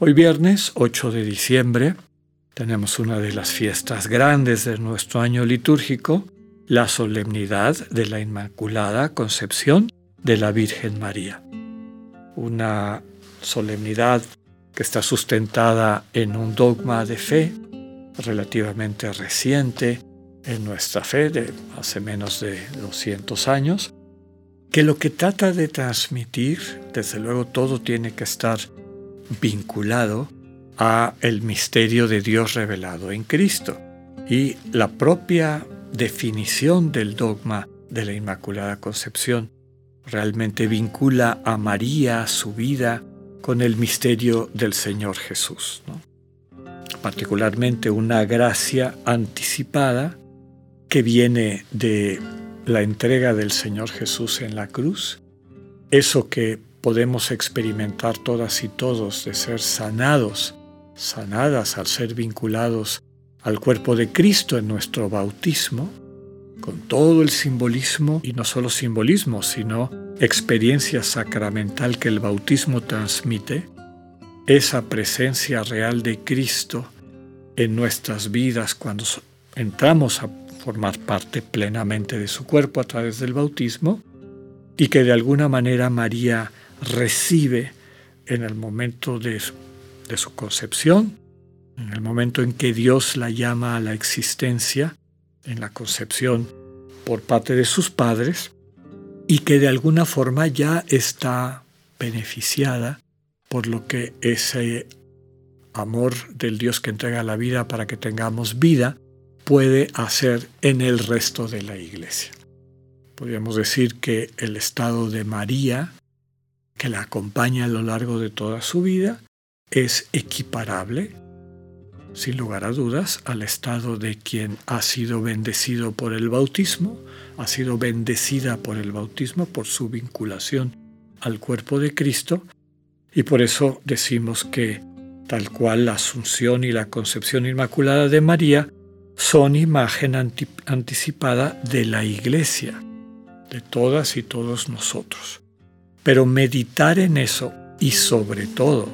Hoy viernes 8 de diciembre tenemos una de las fiestas grandes de nuestro año litúrgico, la solemnidad de la Inmaculada Concepción de la Virgen María. Una solemnidad que está sustentada en un dogma de fe relativamente reciente, en nuestra fe de hace menos de 200 años, que lo que trata de transmitir, desde luego todo tiene que estar vinculado a el misterio de Dios revelado en Cristo. Y la propia definición del dogma de la Inmaculada Concepción realmente vincula a María, su vida, con el misterio del Señor Jesús. Particularmente una gracia anticipada que viene de la entrega del Señor Jesús en la cruz, eso que podemos experimentar todas y todos de ser sanados, sanadas al ser vinculados al cuerpo de Cristo en nuestro bautismo, con todo el simbolismo, y no solo simbolismo, sino experiencia sacramental que el bautismo transmite, esa presencia real de Cristo en nuestras vidas cuando entramos a formar parte plenamente de su cuerpo a través del bautismo y que de alguna manera María recibe en el momento de, su concepción, en el momento en que Dios la llama a la existencia, en la concepción por parte de sus padres, y que de alguna forma ya está beneficiada por lo que ese amor del Dios que entrega la vida para que tengamos vida puede hacer en el resto de la iglesia. Podríamos decir que el estado de María, que la acompaña a lo largo de toda su vida, es equiparable, sin lugar a dudas, al estado de quien ha sido bendecido por el bautismo, ha sido bendecida por el bautismo, por su vinculación al cuerpo de Cristo, y por eso decimos que tal cual la asunción y la concepción inmaculada de María son imagen anticipada de la iglesia, de todas y todos nosotros. Pero meditar en eso y sobre todo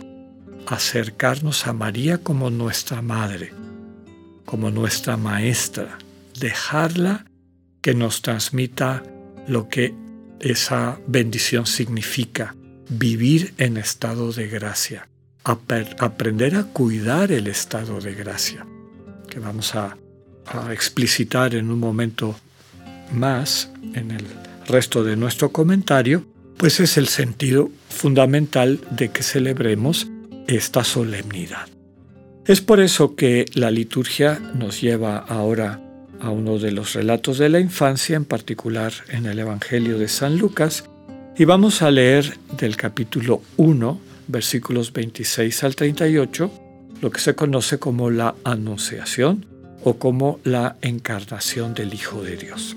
acercarnos a María como nuestra madre, como nuestra maestra, dejarla que nos transmita lo que esa bendición significa, vivir en estado de gracia, aprender a cuidar el estado de gracia, que vamos a explicitar en un momento más en el resto de nuestro comentario, pues es el sentido fundamental de que celebremos esta solemnidad. Es por eso que la liturgia nos lleva ahora a uno de los relatos de la infancia, en particular en el Evangelio de San Lucas, y vamos a leer del capítulo 1, versículos 26 al 38, lo que se conoce como la Anunciación, o como la encarnación del Hijo de Dios.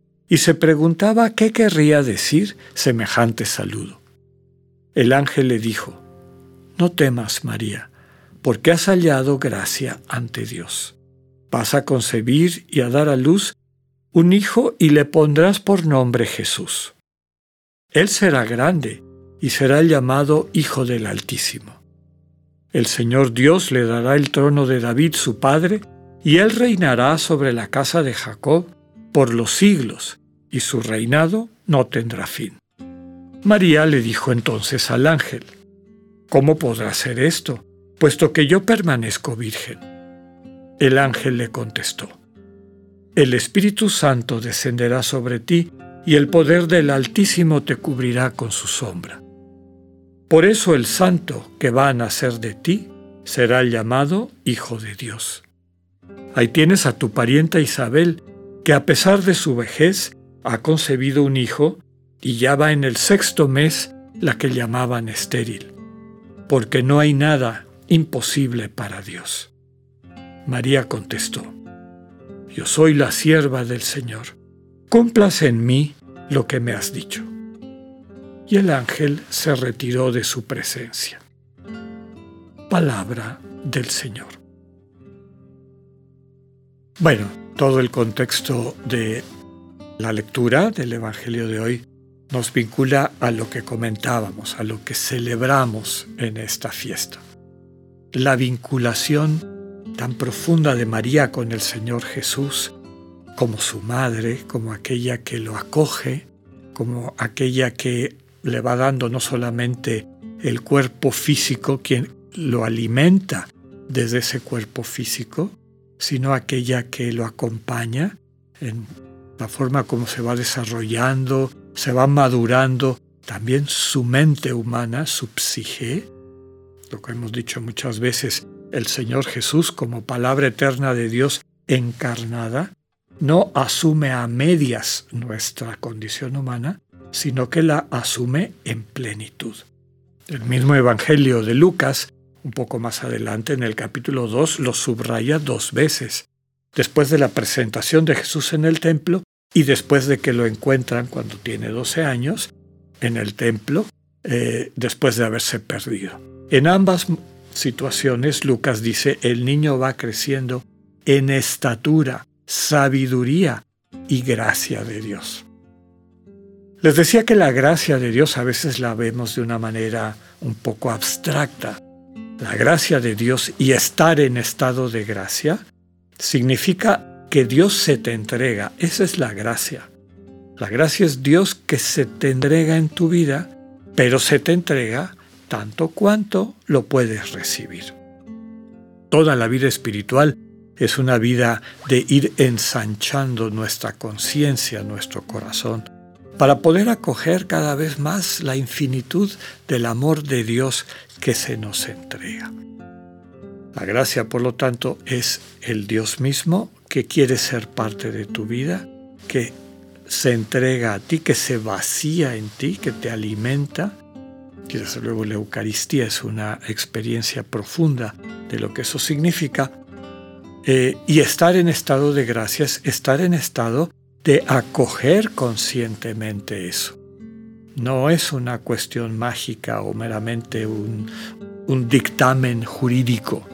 y se preguntaba qué querría decir semejante saludo. El ángel le dijo, No temas, María, porque has hallado gracia ante Dios. Vas a concebir y a dar a luz un hijo y le pondrás por nombre Jesús. Él será grande y será llamado Hijo del Altísimo. El Señor Dios le dará el trono de David su padre, y él reinará sobre la casa de Jacob por los siglos, y su reinado no tendrá fin. María le dijo entonces al ángel, ¿Cómo podrá ser esto, puesto que yo permanezco virgen. El ángel le contestó, El Espíritu Santo descenderá sobre ti y el poder del Altísimo te cubrirá con su sombra. Por eso el santo que va a nacer de ti será llamado Hijo de Dios. Ahí tienes a tu parienta Isabel, que a pesar de su vejez ha concebido un hijo y ya va en el sexto mes la que llamaban estéril, porque no hay nada imposible para Dios. María contestó, Yo soy la sierva del Señor, cumplas en mí lo que me has dicho. Y el ángel se retiró de su presencia. Palabra del Señor. Bueno, todo el contexto de la lectura del Evangelio de hoy nos vincula a lo que comentábamos, a lo que celebramos en esta fiesta. La vinculación tan profunda de María con el Señor Jesús, como su madre, como aquella que lo acoge, como aquella que le va dando no solamente el cuerpo físico, quien lo alimenta desde ese cuerpo físico, sino aquella que lo acompaña en la forma como se va desarrollando, se va madurando también su mente humana, su psique, lo que hemos dicho muchas veces, el Señor Jesús como palabra eterna de Dios encarnada, no asume a medias nuestra condición humana, sino que la asume en plenitud. El mismo Evangelio de Lucas, un poco más adelante en el capítulo 2, lo subraya dos veces. Después de la presentación de Jesús en el templo, y después de que lo encuentran cuando tiene 12 años en el templo, eh, después de haberse perdido. En ambas situaciones, Lucas dice, el niño va creciendo en estatura, sabiduría y gracia de Dios. Les decía que la gracia de Dios a veces la vemos de una manera un poco abstracta. La gracia de Dios y estar en estado de gracia significa que Dios se te entrega. Esa es la gracia. La gracia es Dios que se te entrega en tu vida, pero se te entrega tanto cuanto lo puedes recibir. Toda la vida espiritual es una vida de ir ensanchando nuestra conciencia, nuestro corazón, para poder acoger cada vez más la infinitud del amor de Dios que se nos entrega. La gracia, por lo tanto, es el Dios mismo que quiere ser parte de tu vida, que se entrega a ti, que se vacía en ti, que te alimenta. Y desde luego la Eucaristía es una experiencia profunda de lo que eso significa. Eh, y estar en estado de gracias, estar en estado de acoger conscientemente eso. No es una cuestión mágica o meramente un, un dictamen jurídico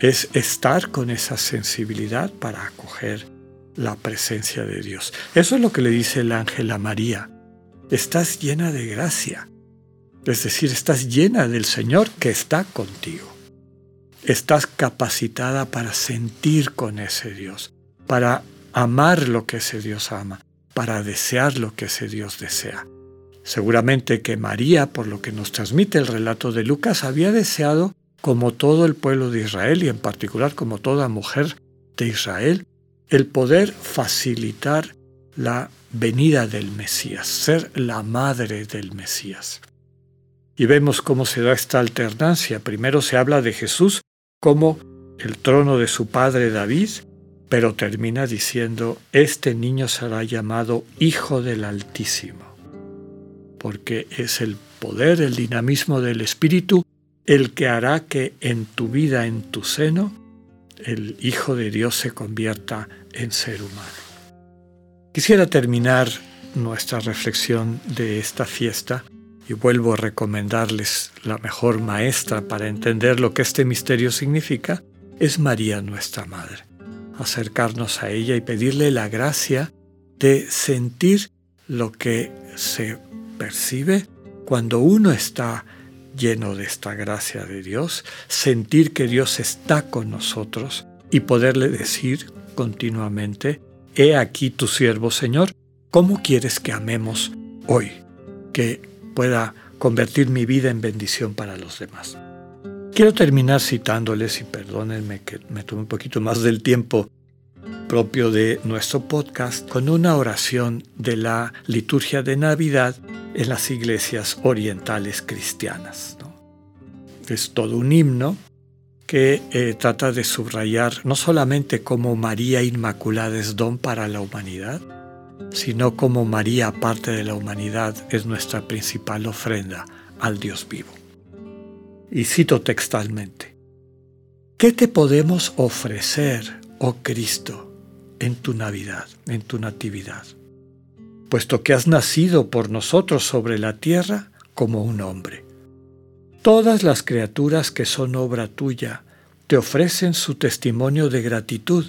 es estar con esa sensibilidad para acoger la presencia de Dios. Eso es lo que le dice el ángel a María. Estás llena de gracia. Es decir, estás llena del Señor que está contigo. Estás capacitada para sentir con ese Dios, para amar lo que ese Dios ama, para desear lo que ese Dios desea. Seguramente que María, por lo que nos transmite el relato de Lucas, había deseado como todo el pueblo de Israel y en particular como toda mujer de Israel, el poder facilitar la venida del Mesías, ser la madre del Mesías. Y vemos cómo se da esta alternancia. Primero se habla de Jesús como el trono de su padre David, pero termina diciendo, este niño será llamado Hijo del Altísimo, porque es el poder, el dinamismo del Espíritu el que hará que en tu vida, en tu seno, el Hijo de Dios se convierta en ser humano. Quisiera terminar nuestra reflexión de esta fiesta y vuelvo a recomendarles la mejor maestra para entender lo que este misterio significa, es María nuestra Madre. Acercarnos a ella y pedirle la gracia de sentir lo que se percibe cuando uno está lleno de esta gracia de Dios, sentir que Dios está con nosotros y poderle decir continuamente, he aquí tu siervo Señor, ¿cómo quieres que amemos hoy? Que pueda convertir mi vida en bendición para los demás. Quiero terminar citándoles, y perdónenme que me tome un poquito más del tiempo propio de nuestro podcast, con una oración de la liturgia de Navidad en las iglesias orientales cristianas. Es todo un himno que eh, trata de subrayar no solamente como María Inmaculada es don para la humanidad, sino como María, parte de la humanidad, es nuestra principal ofrenda al Dios vivo. Y cito textualmente, ¿qué te podemos ofrecer, oh Cristo, en tu Navidad, en tu Natividad? Puesto que has nacido por nosotros sobre la tierra como un hombre. Todas las criaturas que son obra tuya te ofrecen su testimonio de gratitud,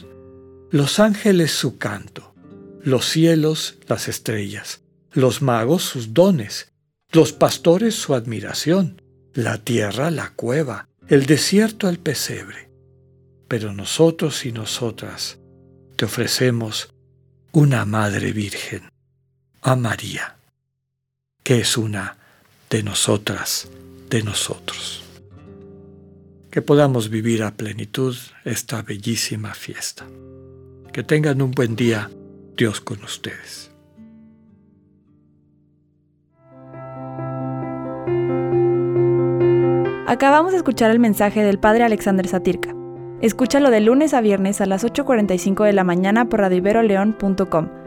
los ángeles su canto, los cielos las estrellas, los magos sus dones, los pastores su admiración, la tierra la cueva, el desierto el pesebre. Pero nosotros y nosotras te ofrecemos una Madre Virgen, a María, que es una de nosotras, de nosotros. Que podamos vivir a plenitud esta bellísima fiesta. Que tengan un buen día, Dios con ustedes. Acabamos de escuchar el mensaje del Padre Alexander Satirka. Escúchalo de lunes a viernes a las 8.45 de la mañana por radioiberoleón.com,